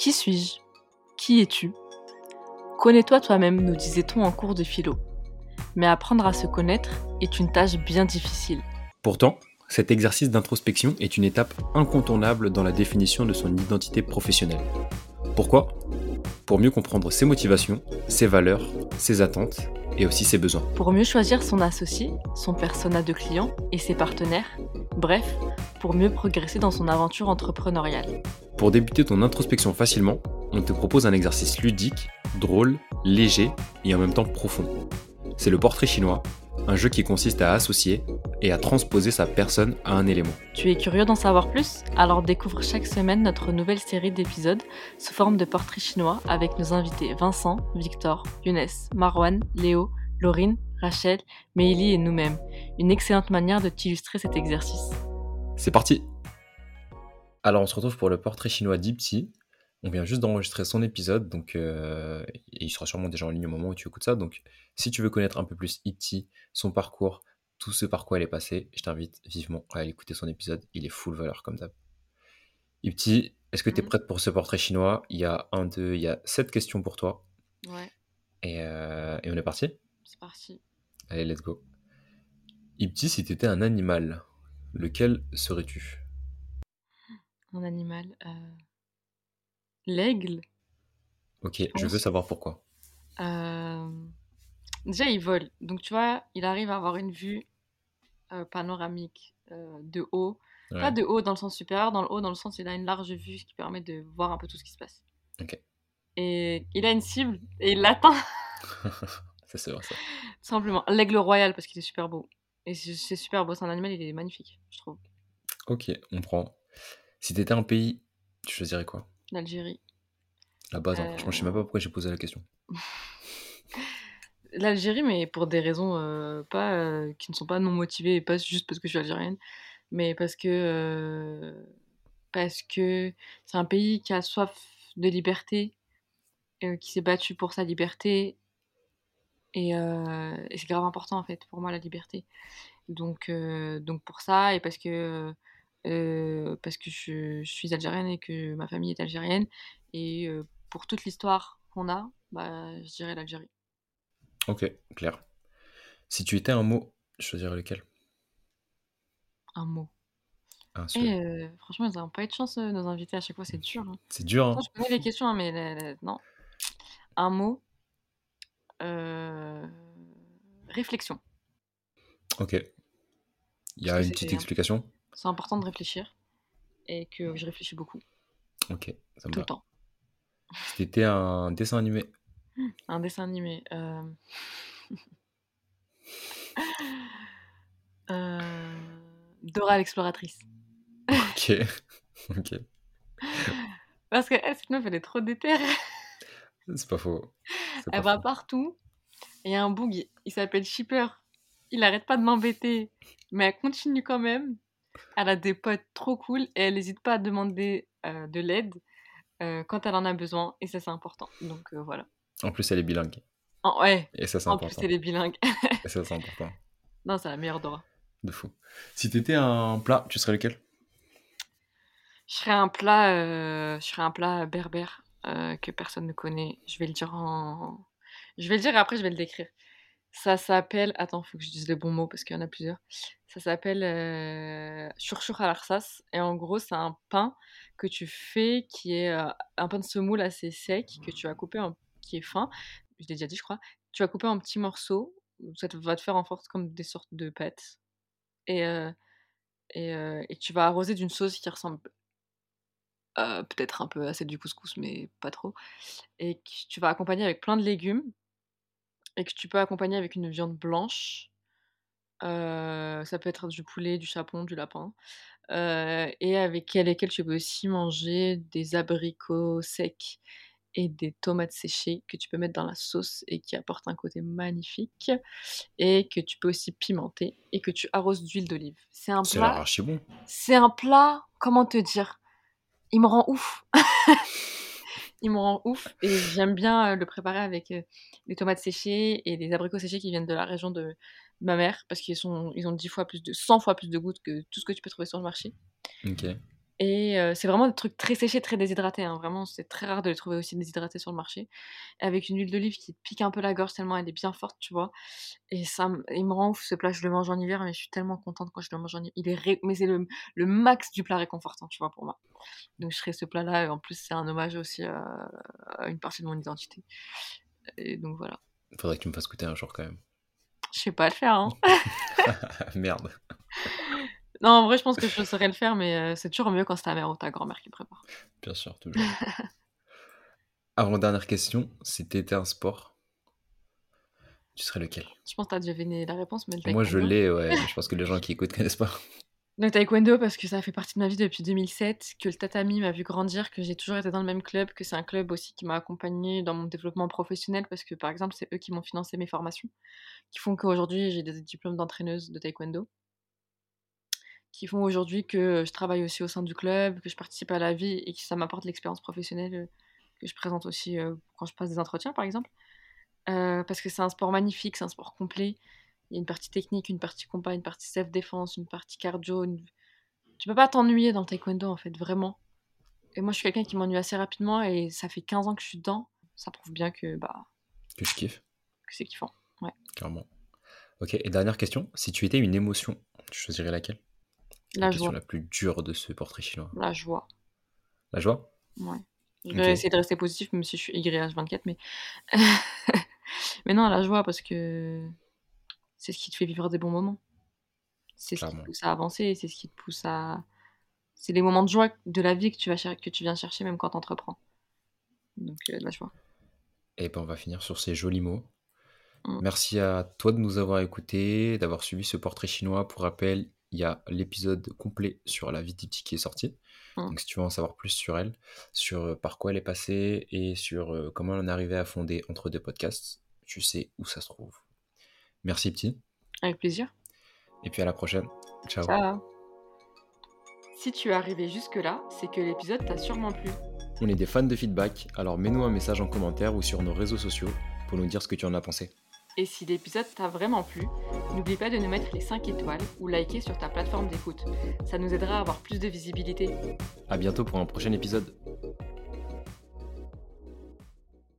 Qui suis-je? Qui es-tu? Connais-toi toi-même, nous disait-on en cours de philo. Mais apprendre à se connaître est une tâche bien difficile. Pourtant, cet exercice d'introspection est une étape incontournable dans la définition de son identité professionnelle. Pourquoi? Pour mieux comprendre ses motivations, ses valeurs, ses attentes et aussi ses besoins. Pour mieux choisir son associé, son persona de client et ses partenaires, bref, pour mieux progresser dans son aventure entrepreneuriale. Pour débuter ton introspection facilement, on te propose un exercice ludique, drôle, léger et en même temps profond. C'est le portrait chinois, un jeu qui consiste à associer et à transposer sa personne à un élément. Tu es curieux d'en savoir plus? Alors découvre chaque semaine notre nouvelle série d'épisodes sous forme de portrait chinois avec nos invités Vincent, Victor, Younes, Marwan, Léo, Laurine, Rachel, Meili et nous-mêmes. Une excellente manière de t'illustrer cet exercice. C'est parti Alors on se retrouve pour le portrait chinois d'Ipti. On vient juste d'enregistrer son épisode, donc euh, et il sera sûrement déjà en ligne au moment où tu écoutes ça. Donc si tu veux connaître un peu plus Ipti, son parcours, tout ce par quoi elle est passée, je t'invite vivement à aller écouter son épisode. Il est full valeur comme d'hab. Ipti, est-ce que tu es Mhm. prête pour ce portrait chinois? Il y a un, deux, il y a sept questions pour toi. Ouais, Et, euh, et on est parti? C'est parti. Allez, let's go. Ipti, si tu étais un animal, lequel serais-tu? Un animal. euh, L'aigle. Ok, je pense- veux savoir pourquoi. euh, Déjà, il vole. Donc, tu vois, il arrive à avoir une vue euh, panoramique euh, de haut. Pas Ouais, de haut dans le sens supérieur, dans le haut dans le sens il a une large vue, ce qui permet de voir un peu tout ce qui se passe. Ok. Et il a une cible et il l'atteint, ça c'est vrai ça. tout simplement. L'aigle royal, parce qu'il est super beau. Et c'est super beau, c'est un animal, il est magnifique, je trouve. Ok, on prend. Si t'étais un pays, tu choisirais quoi? L'Algérie. La base, hein. Euh. franchement, je sais même pas pourquoi j'ai posé la question. L'Algérie, mais pour des raisons euh, pas, euh, qui ne sont pas non motivées, et pas juste parce que je suis algérienne, mais parce que euh, parce que c'est un pays qui a soif de liberté, euh, qui s'est battu pour sa liberté, et, euh, et c'est grave important en fait pour moi la liberté. Donc euh, donc pour ça et parce que euh, parce que je, je suis algérienne et que ma famille est algérienne et pour toute l'histoire qu'on a, bah je dirais l'Algérie. Ok, clair. Si tu étais un mot, tu choisirais lequel? Un mot. Et euh, franchement, ils n'ont pas eu de chance, nos invités, à chaque fois, c'est dur. hein. C'est dur, hein Pourtant, je connais les questions, hein, mais non. Un mot. euh, Réflexion. Ok. Il y a une petite explication? C'est important de réfléchir. Et que je réfléchis beaucoup, Ok, ça me tout va. le temps. Si t'étais un dessin animé, Un dessin animé. euh, euh, Dora l'exploratrice. ok. ok. Parce que elle, cette meuf, elle est trop déterre. C'est pas faux. Elle va partout. Et il y a un boug, il- s'appelle Shipper. Il arrête pas de m'embêter. Mais elle continue quand même. Elle a des potes trop cool et elle n'hésite pas à demander euh, de l'aide euh, quand elle en a besoin. Et ça, c'est important. Donc euh, voilà. En plus, elle est bilingue. En- ouais, Et ça, c'est en plus, important. elle est bilingue. Et ça, c'est important. non, c'est la meilleure Dora. De fou. Si t'étais un plat, tu serais lequel? Je serais un plat, je serais un plat berbère que personne ne connaît. Je vais le dire en. Je vais le dire et après, je vais le décrire. Ça s'appelle. Attends, faut que je dise les bons mots parce qu'il y en a plusieurs. Ça s'appelle euh, churchur à l'arsas. Et en gros, c'est un pain que tu fais qui est euh, un pain de semoule assez sec que tu vas couper en... qui est fin. Je l'ai déjà dit, je crois. Tu vas couper en petits morceaux. Ça te- va te faire en force comme des sortes de pâtes. Et, euh, et, et tu vas arroser d'une sauce qui ressemble peut-être un peu à celle du couscous, mais pas trop. Et tu vas accompagner avec plein de légumes. Et que tu peux accompagner avec une viande blanche. Euh, ça peut être du poulet, du chapon, du lapin. Euh, et avec lesquels tu peux aussi manger des abricots secs et des tomates séchées que tu peux mettre dans la sauce et qui apportent un côté magnifique. Et que tu peux aussi pimenter et que tu arroses d'huile d'olive. C'est un C'est plat. archi bon. C'est un plat, comment te dire Il me rend ouf. Il me rend ouf et j'aime bien euh, le préparer avec euh, les tomates séchées et les abricots séchés qui viennent de la région de ma mère parce qu'ils sont ils ont 10 fois plus de 100 fois plus de goût que tout ce que tu peux trouver sur le marché. Ok. Et euh, c'est vraiment des trucs très séchés, très déshydratés. hein. Vraiment, c'est très rare de les trouver aussi déshydratés sur le marché. Avec une huile d'olive qui te pique un peu la gorge tellement elle est bien forte, tu vois. Et ça, il me rend ouf ce plat. Je le mange en hiver, mais je suis tellement contente quand je le mange en hiver. Il est ré- Mais c'est le, le max du plat réconfortant, tu vois, pour moi. Donc je ferai ce plat-là. Et en plus, c'est un hommage aussi à, à une partie de mon identité. Et donc voilà. Faudrait que tu me fasses goûter un jour quand même. Je sais pas le faire, hein. Merde. Non, en vrai, je pense que je saurais le faire, mais euh, c'est toujours mieux quand c'est ta mère ou ta grand-mère qui prépare. Bien sûr, toujours. Avant dernière question, si t'étais un sport, tu serais lequel? Je pense que t'as déjà deviné la réponse, mais Moi, je l'ai, ouais. je pense que les gens qui écoutent connaissent pas. Le taekwondo, parce que ça fait partie de ma vie depuis 2007, que le tatami m'a vu grandir, que j'ai toujours été dans le même club, que c'est un club aussi qui m'a accompagné dans mon développement professionnel, parce que par exemple, c'est eux qui m'ont financé mes formations, qui font qu'aujourd'hui j'ai des diplômes d'entraîneuse de taekwondo, qui font aujourd'hui que je travaille aussi au sein du club, que je participe à la vie et que ça m'apporte l'expérience professionnelle euh, que je présente aussi euh, quand je passe des entretiens, par exemple. Euh, parce que c'est un sport magnifique, c'est un sport complet. Il y a une partie technique, une partie combat, une partie self-défense, une partie cardio. une- Tu peux pas t'ennuyer dans le taekwondo, en fait, vraiment. Et moi, je suis quelqu'un qui m'ennuie assez rapidement et ça fait 15 ans que je suis dedans. Ça prouve bien que, bah, Que je kiffe, que c'est kiffant. clairement. Ok, et dernière question. Si tu étais une émotion, tu choisirais laquelle? La question joie. la plus dure de ce portrait chinois. La joie. La joie? Ouais. Je vais essayer de rester positif, même si je suis YH24, mais. mais non, la joie, parce que c'est ce qui te fait vivre des bons moments. C'est ce qui te pousse à avancer, c'est ce qui te pousse à. C'est les moments de joie de la vie que tu, vas cher- que tu viens chercher, même quand tu entreprends. Donc, euh, la joie. Et ben on va finir sur ces jolis mots. Mm. Merci à toi de nous avoir écoutés, d'avoir suivi ce portrait chinois. Pour rappel, il y a l'épisode complet sur la vie d'Ipti qui est sorti. Mm. Donc si tu veux en savoir plus sur elle, sur euh, par quoi elle est passée et sur euh, comment elle en est arrivée à fonder Entre deux podcasts, tu sais où ça se trouve. Merci petit. Avec plaisir. Et puis à la prochaine. Ciao. Ciao. Si tu es arrivé jusque-là, c'est que l'épisode t'a sûrement plu. On est des fans de feedback, alors mets-nous un message en commentaire ou sur nos réseaux sociaux pour nous dire ce que tu en as pensé. Et si l'épisode t'a vraiment plu, n'oublie pas de nous mettre les 5 étoiles ou liker sur ta plateforme d'écoute. Ça nous aidera à avoir plus de visibilité. À bientôt pour un prochain épisode.